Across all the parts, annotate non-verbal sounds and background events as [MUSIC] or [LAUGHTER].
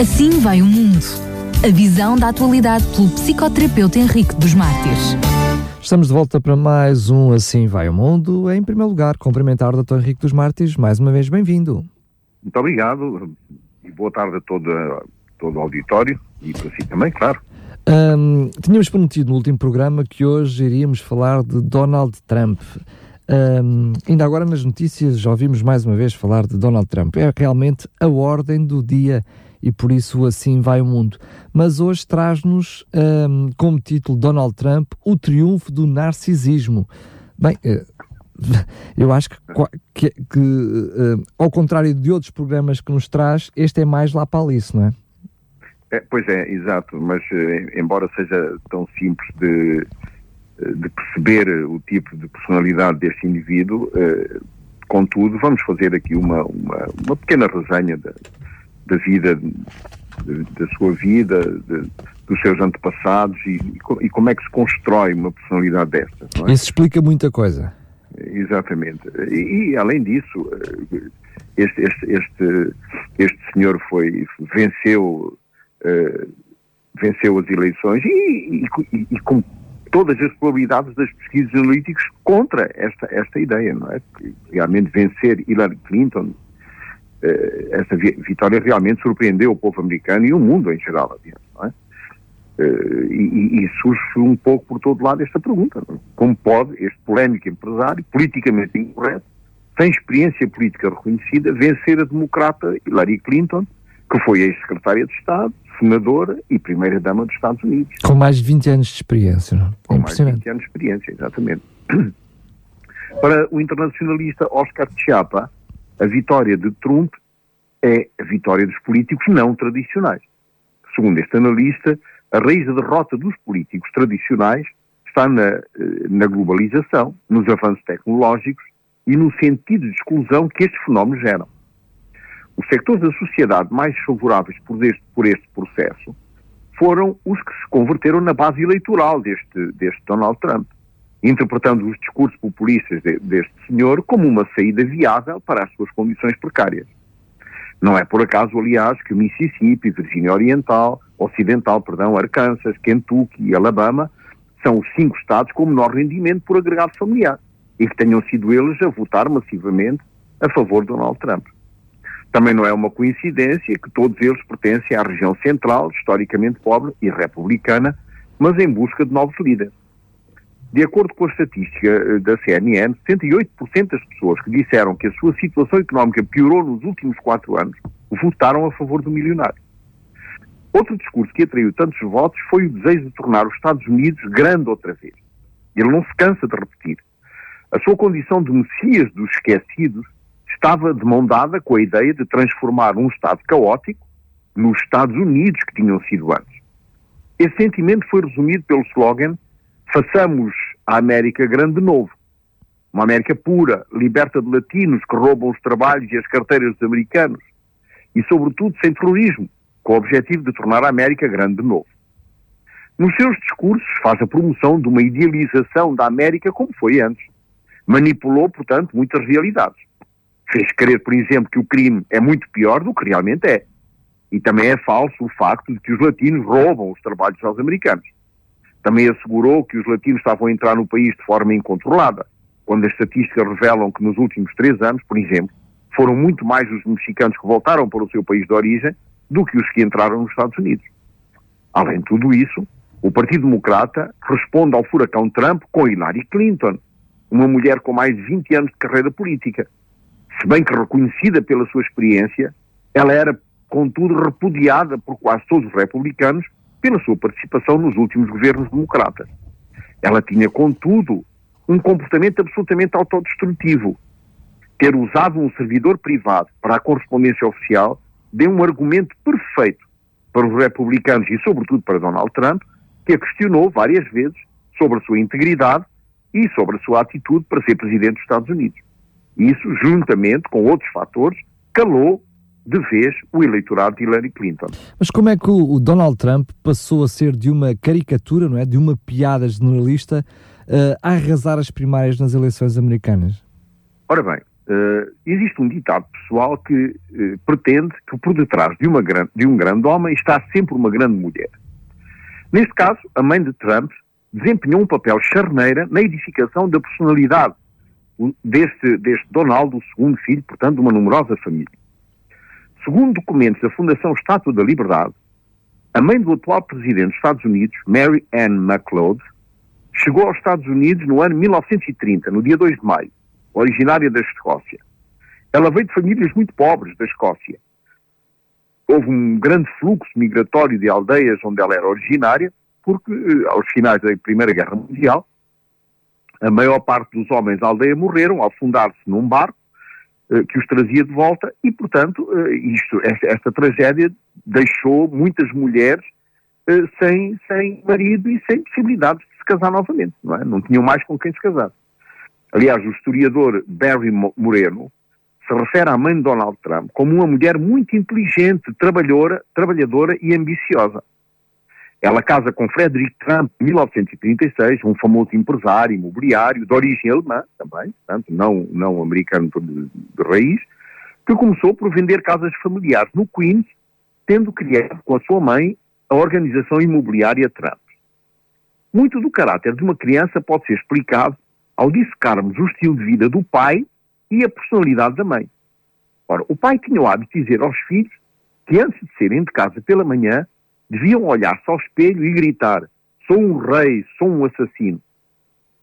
Assim vai o mundo. A visão da atualidade pelo psicoterapeuta Henrique dos Mártires. Estamos de volta para mais um Assim Vai o Mundo. Em primeiro lugar, cumprimentar o Dr. Henrique dos Mártires. Mais uma vez, bem-vindo. Muito obrigado e boa tarde a todo, todo o auditório e para si também, claro. Um, tínhamos prometido no último programa que hoje iríamos falar de Donald Trump. Um, ainda agora nas notícias já ouvimos mais uma vez falar de Donald Trump. É realmente a ordem do dia e por isso assim vai o mundo. Mas hoje traz-nos um, como título Donald Trump o triunfo do narcisismo. Bem, eh, [LAUGHS] eu acho que, que, que uh, ao contrário de outros programas que nos traz, este é mais lá para Alice, não é? é pois é, exato, mas uh, embora seja tão simples de, de perceber o tipo de personalidade deste indivíduo, contudo, vamos fazer aqui uma, uma, uma pequena resenha da, da vida, da sua vida, de, dos seus antepassados e, e, como é que se constrói uma personalidade desta. É? Isso explica muita coisa. Exatamente. E, e além disso, eh, este, este, este, este senhor foi, venceu, uh, venceu as eleições e, e, e, com todas as probabilidades das pesquisas analíticas contra esta, esta ideia, não é? Realmente vencer Hillary Clinton essa vitória realmente surpreendeu o povo americano e o mundo em geral, adiante, não é? Eh, e, e, surge um pouco por todo lado esta pergunta: é? como pode este polémico empresário, politicamente incorreto, sem experiência política reconhecida, vencer a democrata Hillary Clinton, que foi ex-secretária de Estado, senadora e primeira-dama dos Estados Unidos? Com mais de 20 anos de experiência, não? É Com mais de 20 anos de experiência, exatamente. [CLEARS THROAT] Para o internacionalista Oscar Chiapa, a vitória de Trump é a vitória dos políticos não tradicionais. Segundo este analista, a raiz da derrota dos políticos tradicionais está na, eh, na globalização, nos avanços tecnológicos e no sentido de exclusão que estes fenómenos geram. Os sectores da sociedade mais favoráveis por este, por este processo foram os que se converteram na base eleitoral deste, deste Donald Trump interpretando os discursos populistas de, deste senhor como uma saída viável para as suas condições precárias. Não é por acaso, aliás, que Mississippi, Virgínia Oriental, Ocidental, perdão, Arkansas, Kentucky e Alabama são os cinco estados com menor rendimento por agregado familiar e que tenham sido eles a votar massivamente a favor de Donald Trump. Também não é uma coincidência que todos eles pertencem à região central, historicamente pobre e republicana, mas em busca de novos líderes. De acordo com a estatística eh, da CNN, 78% das pessoas que disseram que a sua situação económica piorou nos últimos quatro anos votaram a favor do milionário. Outro discurso que atraiu tantos votos foi o desejo de tornar os Estados Unidos grande outra vez. Ele não se cansa de repetir. A sua condição de Messias dos esquecidos estava de mão dada com a ideia de transformar um Estado caótico nos Estados Unidos que tinham sido antes. Esse sentimento foi resumido pelo slogan façamos a América grande de novo. Uma América pura, liberta de latinos que roubam os trabalhos e as carteiras dos americanos. E, sobretudo, sem terrorismo, com o objetivo de tornar a América grande de novo. Nos seus discursos faz a promoção de uma idealização da América como foi antes. Manipulou, portanto, muitas realidades. Fez crer, por exemplo, que o crime é muito pior do que realmente é. E também é falso o facto de que os latinos roubam os trabalhos aos americanos. Também assegurou que os latinos estavam a entrar no país de forma incontrolada, quando as estatísticas revelam que nos últimos três anos, por exemplo, foram muito mais os mexicanos que voltaram para o seu país de origem do que os que entraram nos Estados Unidos. Além de tudo isso, o Partido Democrata responde ao furacão Trump com Hillary Clinton, uma mulher com mais de 20 anos de carreira política. Se bem que reconhecida pela sua experiência, ela era, contudo, repudiada por quase todos os republicanos pela sua participação nos últimos governos democratas. Ela tinha, contudo, um comportamento absolutamente autodestrutivo. Ter usado um servidor privado para a correspondência oficial deu um argumento perfeito para os republicanos e, sobretudo, para Donald Trump, que a questionou várias vezes sobre a sua integridade e sobre a sua atitude para ser presidente dos Estados Unidos. Isso, juntamente com outros fatores, calou de vez o eleitorado de Hillary Clinton. Mas como é que o Donald Trump passou a ser de uma caricatura, não é, de uma piada generalista, uh, a arrasar as primárias nas eleições americanas? Ora bem, Uh, existe um ditado pessoal que uh, pretende que por detrás de, uma gran, de um grande homem está sempre uma grande mulher. Neste caso, a mãe de Trump desempenhou um papel charneira na edificação da personalidade deste, deste Donald, o segundo filho, portanto, de uma numerosa família. Segundo documentos da Fundação Estátua da Liberdade, a mãe do atual presidente dos Estados Unidos, Mary Ann McLeod, chegou aos Estados Unidos no ano 1930, no dia 2 de maio, originária da Escócia. Ela veio de famílias muito pobres da Escócia. Houve um grande fluxo migratório de aldeias onde ela era originária, porque eh, aos finais da Primeira Guerra Mundial, a maior parte dos homens da aldeia morreram ao afundar-se num barco que os trazia de volta e, portanto, eh, isto, esta, esta, tragédia deixou muitas mulheres sem, sem marido e sem possibilidades de se casar novamente, não é? Não tinham mais com quem se casar. Aliás, o historiador Barry Moreno se refere à mãe de Donald Trump como uma mulher muito inteligente, trabalhadora, trabalhadora e ambiciosa. Ela casa com Frederick Trump em 1936, um famoso empresário imobiliário de origem alemã também, portanto, não, não americano de, de raiz, que começou por vender casas familiares no Queens, tendo criado com a sua mãe a organização imobiliária Trump. Muito do caráter de uma criança pode ser explicado ao dissecarmos o estilo de vida do pai e a personalidade da mãe. Ora, o pai tinha o hábito de dizer aos filhos que antes de saírem de casa pela manhã deviam olhar-se ao espelho e gritar: Sou um rei, sou um assassino.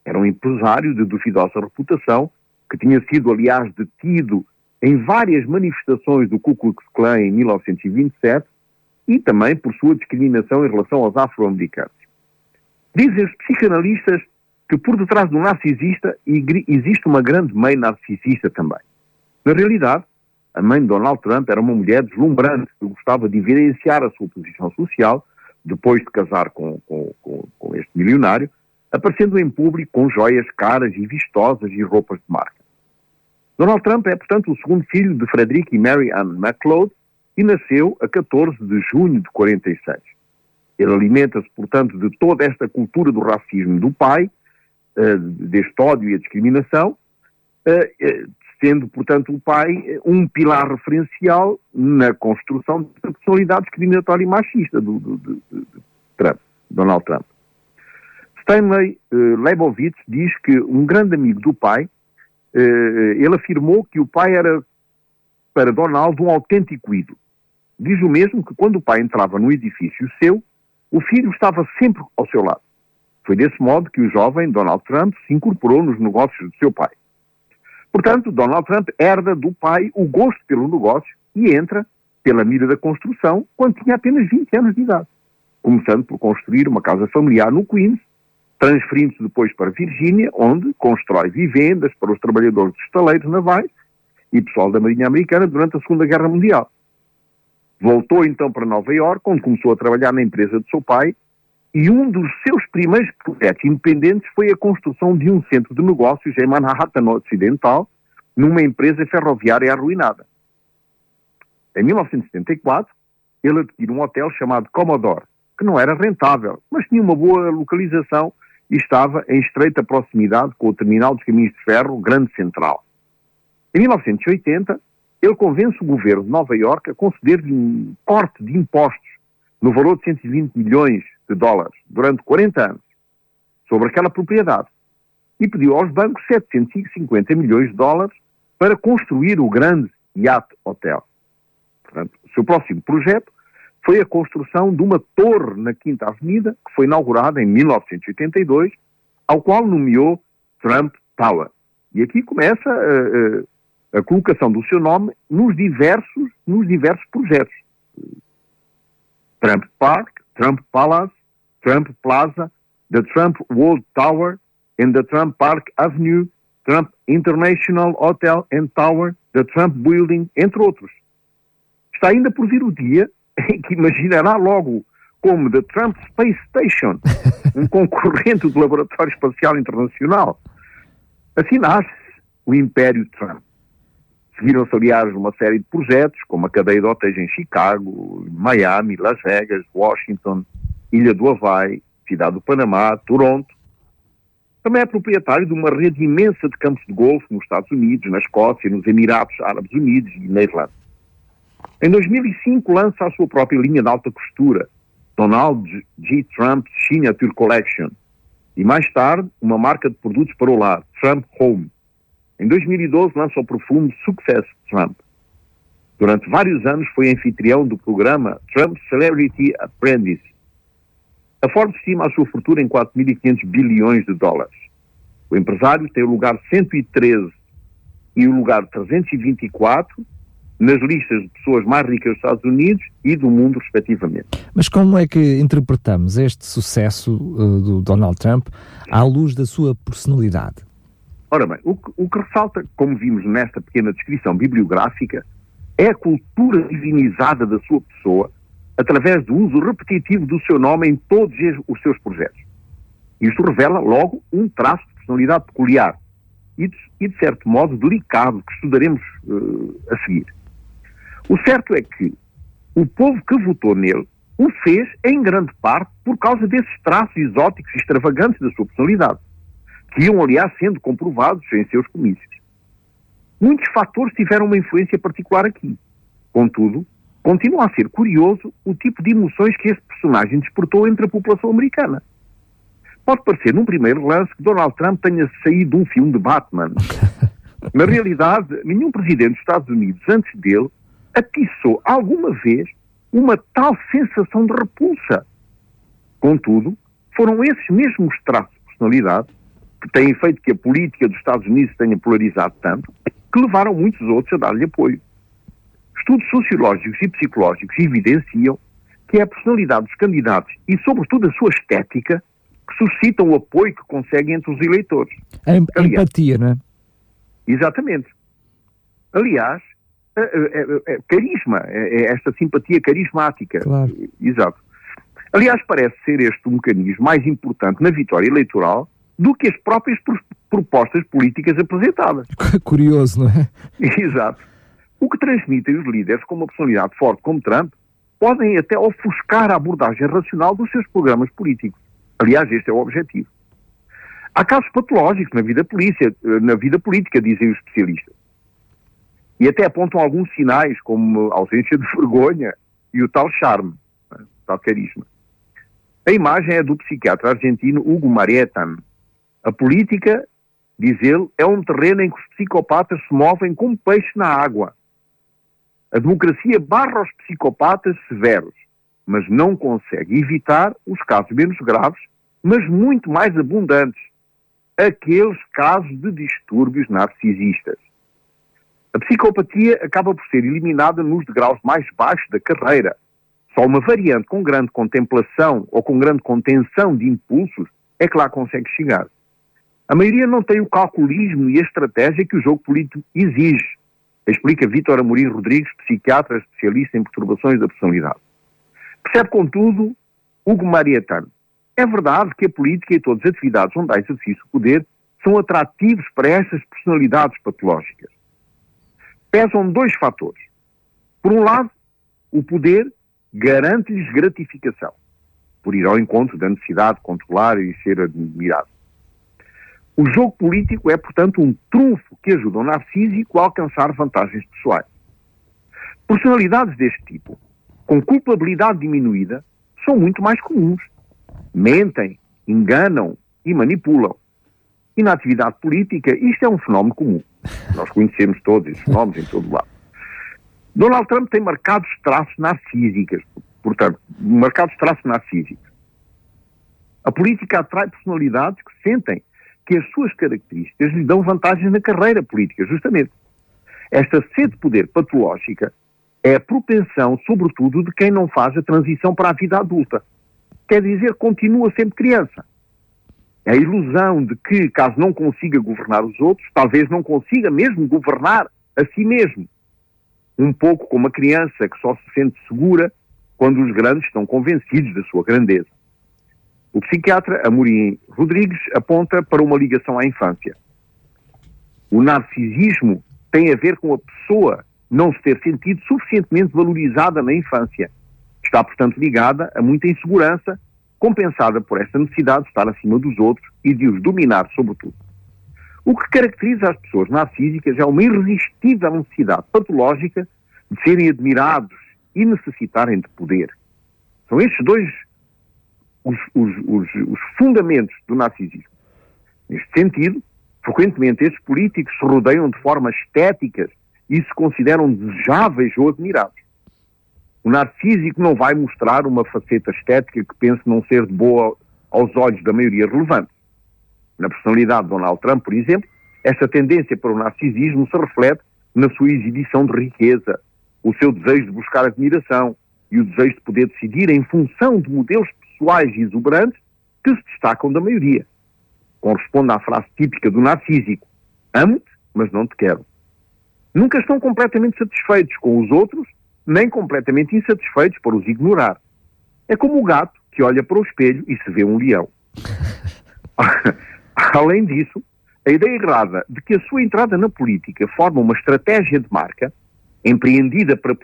Era um empresário de duvidosa reputação, que tinha sido, aliás, detido em várias manifestações do Ku Klux Klan em 1927 e também por sua discriminação em relação aos afro-americanos. Dizem os psicanalistas que por detrás do narcisista existe uma grande mãe narcisista também. Na realidade, a mãe de Donald Trump era uma mulher deslumbrante que gostava de evidenciar a sua posição social depois de casar com, com, com, com este milionário, aparecendo em público com joias caras e vistosas e roupas de marca. Donald Trump é, portanto, o segundo filho de Frederick e Mary Ann McLeod e nasceu a 14 de junho de 46. Ele alimenta-se, portanto, de toda esta cultura do racismo do pai eh, deste ódio e a discriminação, eh, eh, sendo, portanto, o pai um pilar referencial na construção da personalidade discriminatória e machista do, do, do, do Trump, Donald Trump. Stanley uh, Leibovitz diz que um grande amigo do pai, uh, ele afirmou que o pai era para Donald um autêntico ídolo. Diz o mesmo que quando o pai entrava num edifício seu, o filho estava sempre ao seu lado. Foi desse modo que o jovem Donald Trump se incorporou nos negócios do seu pai. Portanto, Donald Trump herda do pai o gosto pelo negócio e entra pela mira da construção quando tinha apenas 20 anos de idade, começando por construir uma casa familiar no Queens, transferindo-se depois para Virgínia, onde constrói vivendas para os trabalhadores dos estaleiros navais e pessoal da Marinha Americana durante a Segunda Guerra Mundial. Voltou então para Nova York, onde começou a trabalhar na empresa de seu pai e um dos seus primeiros projetos independentes foi a construção de um centro de negócios em Manhattan Ocidental, numa empresa ferroviária arruinada. Em 1974, ele adquiriu um hotel chamado Commodore, que não era rentável, mas tinha uma boa localização e estava em estreita proximidade com o terminal dos caminhos de ferro Grande Central. Em 1980, ele convence o governo de Nova Iorque a conceder-lhe um corte de impostos no valor de 120 milhões de dólares durante 40 anos sobre aquela propriedade e pediu aos bancos 750 milhões de dólares para construir o grande Yacht Hotel. Portanto, o seu próximo projeto foi a construção de uma torre na Quinta Avenida, que foi inaugurada em 1982, ao qual nomeou Trump Tower. E aqui começa a, eh, a, eh, a colocação do seu nome nos diversos, nos diversos projetos. Trump Park, Trump Palace, Trump Plaza, the Trump World Tower and the Trump Park Avenue, Trump International Hotel and Tower, the Trump Building, entre outros. Está ainda por vir o dia em que imaginará logo como the Trump Space Station, um [LAUGHS] concorrente do Laboratório Espacial Internacional. Assim nasce o Império Trump. Seguiram-se, aliás, uma série de projetos, como a cadeia de hotéis em Chicago, Miami, Las Vegas, Washington, Ilha do Havaí, Cidade do Panamá, Toronto. Também é proprietário de uma rede imensa de campos de golfe nos Estados Unidos, na Escócia, nos Emirados Árabes Unidos e na Irlanda. Em 2005 lança a sua própria linha de alta costura, Donald G. Trump Signature Collection, e mais tarde uma marca de produtos para o lar, Trump Home. Em 2012 lança o perfume Success Trump. Durante vários anos foi anfitrião do programa Trump Celebrity Apprentice. A Forbes estima a sua fortuna em 4.500 bilhões de dólares. O empresário tem o lugar 113 e o lugar 324 nas listas de pessoas mais ricas dos Estados Unidos e do mundo, respectivamente. Mas como é que interpretamos este sucesso uh, do Donald Trump à luz da sua personalidade? Ora bem, o que, o que ressalta, como vimos nesta pequena descrição bibliográfica, é a cultura divinizada da sua pessoa através do uso repetitivo do seu nome em todos os seus projetos. Isto revela, logo, um traço de personalidade peculiar e, de, e de certo modo, delicado, que estudaremos uh, a seguir. O certo é que o povo que votou nele o fez, em grande parte, por causa desses traços exóticos e extravagantes da sua personalidade, que iam, aliás, sendo comprovados em seus comícios. Muitos fatores tiveram uma influência particular aqui. Contudo, continua a ser curioso o tipo de emoções que este personagem despertou entre a população americana. Pode parecer, num primeiro lance, que Donald Trump tenha saído de um filme de Batman. [LAUGHS] Na realidade, nenhum presidente dos Estados Unidos antes dele atiçou alguma vez uma tal sensação de repulsa. Contudo, foram esses mesmos traços de personalidade que têm feito que a política dos Estados Unidos tenha polarizado tanto, que levaram muitos outros a dar-lhe apoio. Estudos sociológicos e psicológicos evidenciam que é a personalidade dos candidatos e, sobretudo, a sua estética que suscitam o apoio que conseguem entre os eleitores. A em Aliás, empatia, não é? Exatamente. Aliás, é, é, é, carisma, é, esta simpatia carismática. Claro. Exato. Aliás, parece ser este o mecanismo mais importante na vitória eleitoral do que as próprias propostas políticas apresentadas. [LAUGHS] Curioso, não é? Exato. O que transmitem os líderes com uma personalidade forte como Trump podem até ofuscar a abordagem racional dos seus programas políticos. Aliás, este é o objetivo. Há casos patológicos na vida, polícia, na vida política, dizem os especialistas e até apontam alguns sinais, como a ausência de vergonha e o tal charme, o tal carisma. A imagem é do psiquiatra argentino Hugo Marietan. A política, diz ele, é um terreno em que os psicopatas se movem como peixe na água. A democracia barra os psicopatas severos, mas não consegue evitar os casos menos graves, mas muito mais abundantes, aqueles casos de distúrbios narcisistas. A psicopatia acaba por ser eliminada nos degraus mais baixos da carreira. Só uma variante com grande contemplação ou com grande contenção de impulsos é que lá consegue chegar. A maioria não tem o calculismo e a estratégia que o jogo político exige, explica Vítor Amorim Rodrigues, psiquiatra especialista em perturbações da personalidade. Percebe, contudo, Hugo Marietano. É verdade que a política e todas as atividades onde há exercício de poder são atrativos para estas personalidades patológicas pesam dois fatores. Por um lado, o poder garante-lhes gratificação, por ir ao encontro da necessidade de controlar e ser admirado. O jogo político é, portanto, um trunfo que ajuda o narcísico a alcançar vantagens pessoais. Personalidades deste tipo, com culpabilidade diminuída, são muito mais comuns. Mentem, enganam e manipulam. E na atividade política, isto é um fenómeno comum. Nós conhecemos todos esses nomes em todo lado. Donald Trump tem marcados traços narcísicos, portanto, marcados traços narcísicos. A política atrai personalidades que sentem que as suas características lhe dão vantagens na carreira política, justamente. Esta sede de poder patológica é a propensão, sobretudo, de quem não faz a transição para a vida adulta. Quer dizer, continua sempre criança a ilusão de que, caso não consiga governar os outros, talvez não consiga mesmo governar a si mesmo. Um pouco como a criança que só se sente segura quando os grandes estão convencidos da sua grandeza. O psiquiatra Amorim Rodrigues aponta para uma ligação à infância. O narcisismo tem a ver com a pessoa não se ter sentido suficientemente valorizada na infância. Está, portanto, ligada a muita insegurança compensada por esta necessidade de estar acima dos outros e de os dominar sobretudo. O que caracteriza as pessoas narcísicas é uma irresistível necessidade patológica de serem admirados e necessitarem de poder. São estes dois os, os, os, os fundamentos do narcisismo. Neste sentido, frequentemente estes políticos se rodeiam de formas estéticas e se consideram desejáveis ou admiráveis. O narcísico não vai mostrar uma faceta estética que pense não ser de boa aos olhos da maioria relevante. Na personalidade de Donald Trump, por exemplo, esta tendência para o narcisismo se reflete na sua exibição de riqueza, o seu desejo de buscar admiração e o desejo de poder decidir em função de modelos pessoais e exuberantes que se destacam da maioria. Corresponde à frase típica do narcísico: amo-te, mas não te quero. Nunca estão completamente satisfeitos com os outros, nem completamente insatisfeitos por os ignorar. É como o gato que olha para o espelho e se vê um leão. [LAUGHS] Além disso, a ideia errada de que a sua entrada na política forma uma estratégia de marca, empreendida para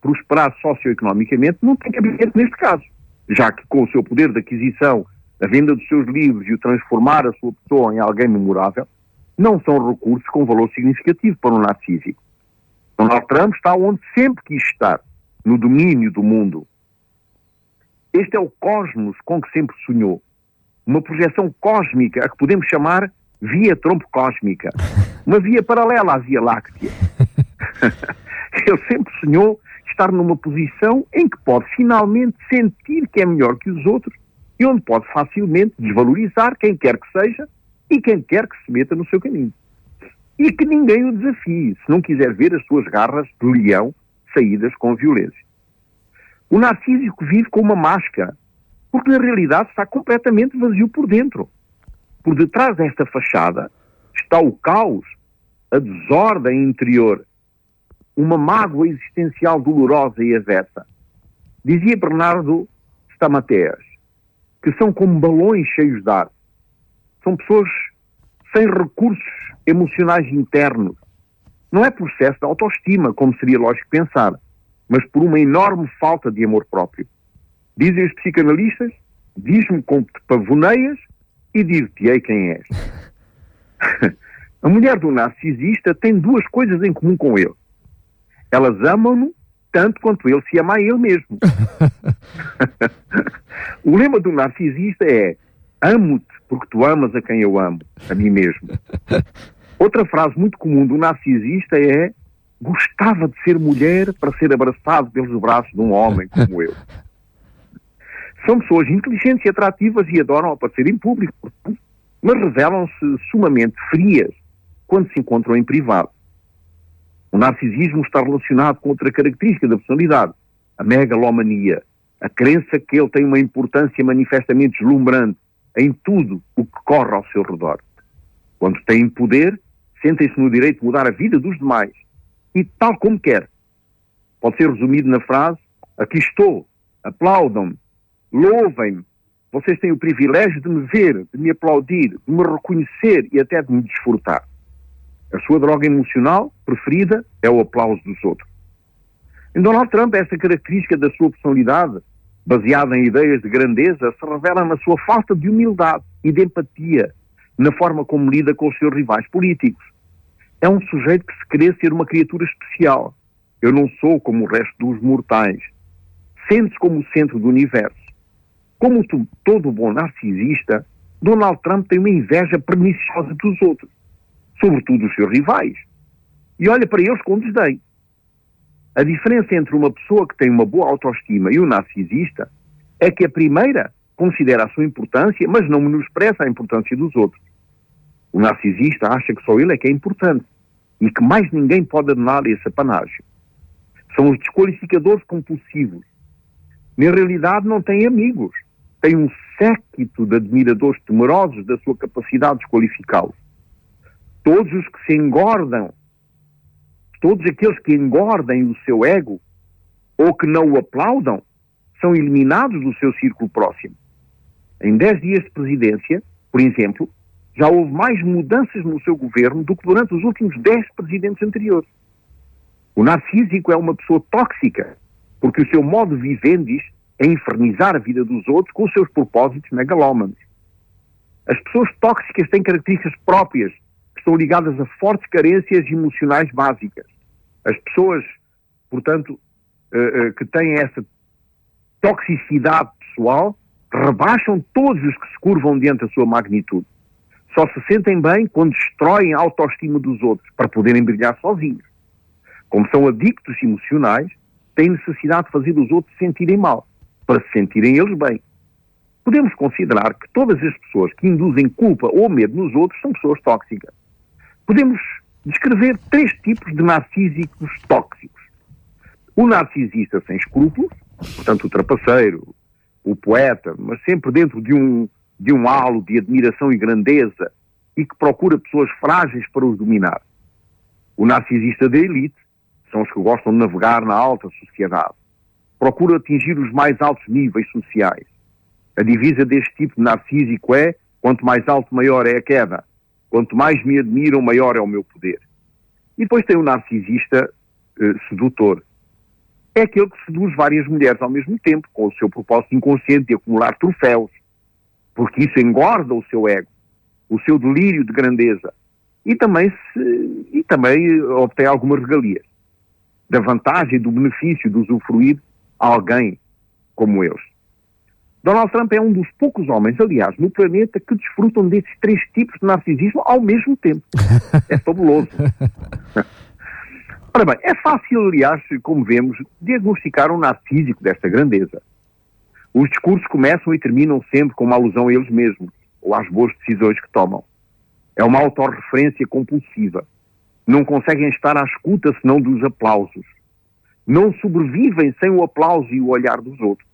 prosperar socioeconomicamente, não tem cabimento neste caso, já que com o seu poder de aquisição, a venda dos seus livros e o transformar a sua pessoa em alguém memorável, não são recursos com valor significativo para um narcísico. Donald Trump está onde sempre quis estar, no domínio do mundo. Este é o cosmos com que sempre sonhou. Uma projeção cósmica a que podemos chamar via trompo cósmica, uma via paralela à Via Láctea. [LAUGHS] Ele sempre sonhou estar numa posição em que pode finalmente sentir que é melhor que os outros e onde pode facilmente desvalorizar quem quer que seja e quem quer que se meta no seu caminho. E que ninguém o desafie, se não quiser ver as suas garras de leão saídas com violência. O narcísico vive com uma máscara, porque na realidade está completamente vazio por dentro. Por detrás desta fachada está o caos, a desordem interior, uma mágoa existencial dolorosa e avessa. Dizia Bernardo Stamateas que são como balões cheios de ar. São pessoas sem recursos emocionais internos. Não é processo de autoestima, como seria lógico pensar, mas por uma enorme falta de amor próprio. Dizem os psicanalistas, diz-me como te pavoneias e dir-te-ei quem és. [LAUGHS] a mulher do narcisista tem duas coisas em comum com ele. Elas amam-no tanto quanto ele se ama a ele mesmo. [LAUGHS] o lema do narcisista é amo-te porque tu amas a quem eu amo, a mim mesmo. Outra frase muito comum do narcisista é gostava de ser mulher para ser abraçado pelos braços de um homem como eu. São pessoas inteligentes e atrativas e adoram aparecer em público, mas revelam-se sumamente frias quando se encontram em privado. O narcisismo está relacionado com outra característica da personalidade, a megalomania, a crença que ele tem uma importância manifestamente deslumbrante em tudo o que corre ao seu redor. Quando tem poder, sentem-se no direito de mudar a vida dos demais, e tal como quer. Pode ser resumido na frase: aqui estou, aplaudam-me, Louvem-me. Vocês têm o privilégio de me ver, de me aplaudir, de me reconhecer e até de me desfrutar. A sua droga emocional preferida é o aplauso dos outros. Em Donald Trump, essa característica da sua personalidade, baseada em ideias de grandeza, se revela na sua falta de humildade e de empatia na forma como lida com os seus rivais políticos. É um sujeito que se crê ser uma criatura especial. Eu não sou como o resto dos mortais. Sente-se como o centro do universo. Como todo bom narcisista, Donald Trump tem uma inveja perniciosa dos outros, sobretudo dos seus rivais, e olha para eles com desdém. A diferença entre uma pessoa que tem uma boa autoestima e um narcisista é que a primeira considera a sua importância, mas não menospreza a importância dos outros. O narcisista acha que só ele é que é importante e que mais ninguém pode adorar esse apanágio. São os desqualificadores compulsivos. Na realidade, não têm amigos tem um séquito de admiradores temerosos da sua capacidade de desqualificá-lo. Todos os que se engordam, todos aqueles que engordem o seu ego ou que não o aplaudam, são eliminados do seu círculo próximo. Em 10 dias de presidência, por exemplo, já houve mais mudanças no seu governo do que durante os últimos 10 presidentes anteriores. O narcísico é uma pessoa tóxica, porque o seu modo vivendis a infernizar a vida dos outros com os seus propósitos megalómanos. As pessoas tóxicas têm características próprias estão ligadas a fortes carências emocionais básicas. As pessoas, portanto, uh, uh, que têm essa toxicidade pessoal rebaixam todos os que se curvam diante da sua magnitude. Só se sentem bem quando destroem a autoestima dos outros para poderem brilhar sozinhos. Como são adictos emocionais, têm necessidade de fazer os outros sentirem mal, para se sentirem eles bem. Podemos considerar que todas as pessoas que induzem culpa ou medo nos outros são pessoas tóxicas. Podemos descrever três tipos de narcísicos tóxicos. O narcisista sem escrúpulos, portanto o trapaceiro, o poeta, mas sempre dentro de um, de um halo de admiração e grandeza e que procura pessoas frágeis para os dominar. O narcisista da elite são os que gostam de navegar na alta sociedade. Procura atingir os mais altos níveis sociais. A divisa deste tipo de narcísico é: quanto mais alto, maior é a queda. Quanto mais me admiram, maior é o meu poder. E depois tem o narcisista eh, sedutor, é aquele que seduz várias mulheres ao mesmo tempo, com o seu propósito inconsciente de acumular troféus, porque isso engorda o seu ego, o seu delírio de grandeza, e também, se, e também obtém algumas regalias, da vantagem, do benefício de usufruir alguém como eles. Donald Trump é um dos poucos homens, aliás, no planeta que desfrutam desses três tipos de narcisismo ao mesmo tempo. É fabuloso. [LAUGHS] Ora bem, é fácil, aliás, como vemos, diagnosticar um narcísico desta grandeza. Os discursos começam e terminam sempre com uma alusão a eles mesmos, ou às boas decisões que tomam. É uma autorreferência compulsiva. Não conseguem estar à escuta senão dos aplausos. Não sobrevivem sem o aplauso e o olhar dos outros.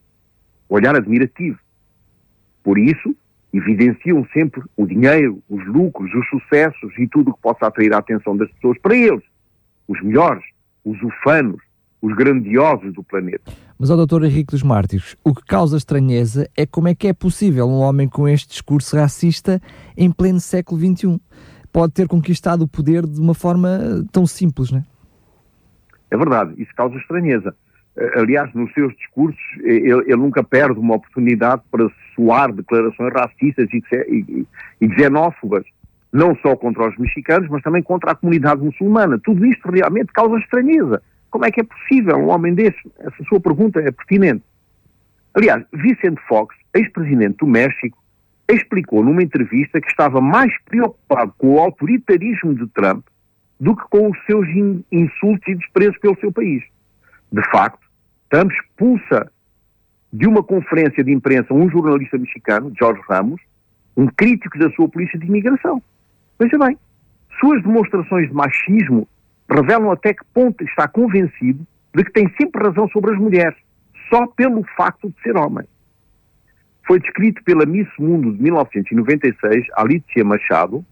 Olhar admirativo. Por isso, evidenciam sempre o dinheiro, os lucros, os sucessos e tudo o que possa atrair a atenção das pessoas para eles os melhores, os ufanos, os grandiosos do planeta. Mas, ao Dr. Henrique dos Mártires, o que causa estranheza é como é que é possível um homem com este discurso racista em pleno século XXI pode ter conquistado o poder de uma forma tão simples, não é? É verdade, isso causa estranheza. Eh, aliás, nos seus discursos, eh, ele, ele nunca perde uma oportunidade para soar declarações racistas e, e, e xenófobas não só contra os mexicanos, mas também contra a comunidade muçulmana. Tudo isto realmente causa estranheza. Como é que é possível um homem desse? Essa sua pergunta é pertinente. Aliás, Vicente Fox, ex-presidente do México, explicou numa entrevista que estava mais preocupado com o autoritarismo de Trump do que com os seus insultos e desprezos pelo seu país. De facto, Trump expulsa de uma conferência de imprensa um jornalista mexicano, Jorge Ramos, um crítico da sua polícia de imigração. Veja bem, suas demonstrações de machismo revelam até que ponto está convencido de que tem sempre razão sobre as mulheres, só pelo facto de ser homem. Foi descrito pela Miss Mundo de 1996, Alicia Machado,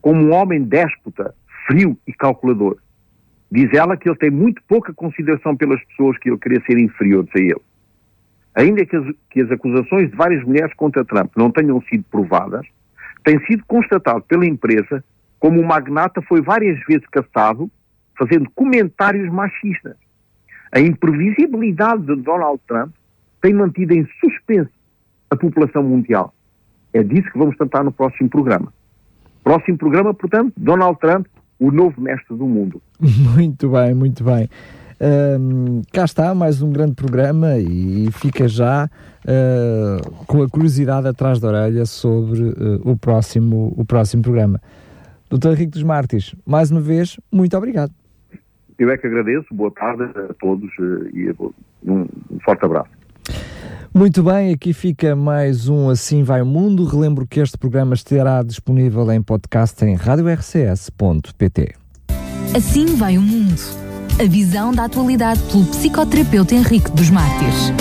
como um homem déspota, frio e calculador. Diz ela que ele tem muito pouca consideração pelas pessoas que ele queria ser inferiores a ele. Ainda que as, que as acusações de várias mulheres contra Trump não tenham sido provadas, tem sido constatado pela empresa como o magnata foi várias vezes caçado fazendo comentários machistas. A imprevisibilidade de Donald Trump tem mantido em suspenso a população mundial. É disso que vamos tratar no próximo programa. Próximo programa, portanto, Donald Trump, o novo mestre do mundo. [LAUGHS] Muito bem, muito bem. Um, cá está mais um grande programa e fica já uh, com a curiosidade atrás da orelha sobre uh, o, próximo, o próximo programa. Doutor Henrique dos Martins, mais uma vez, muito obrigado. Eu é que agradeço, boa tarde a todos uh, e um forte abraço. Muito bem, aqui fica mais um Assim Vai o Mundo. Relembro que este programa estará disponível em podcast em radiorcs.pt. Assim vai o mundo a visão da atualidade pelo psicoterapeuta Henrique dos Mártires.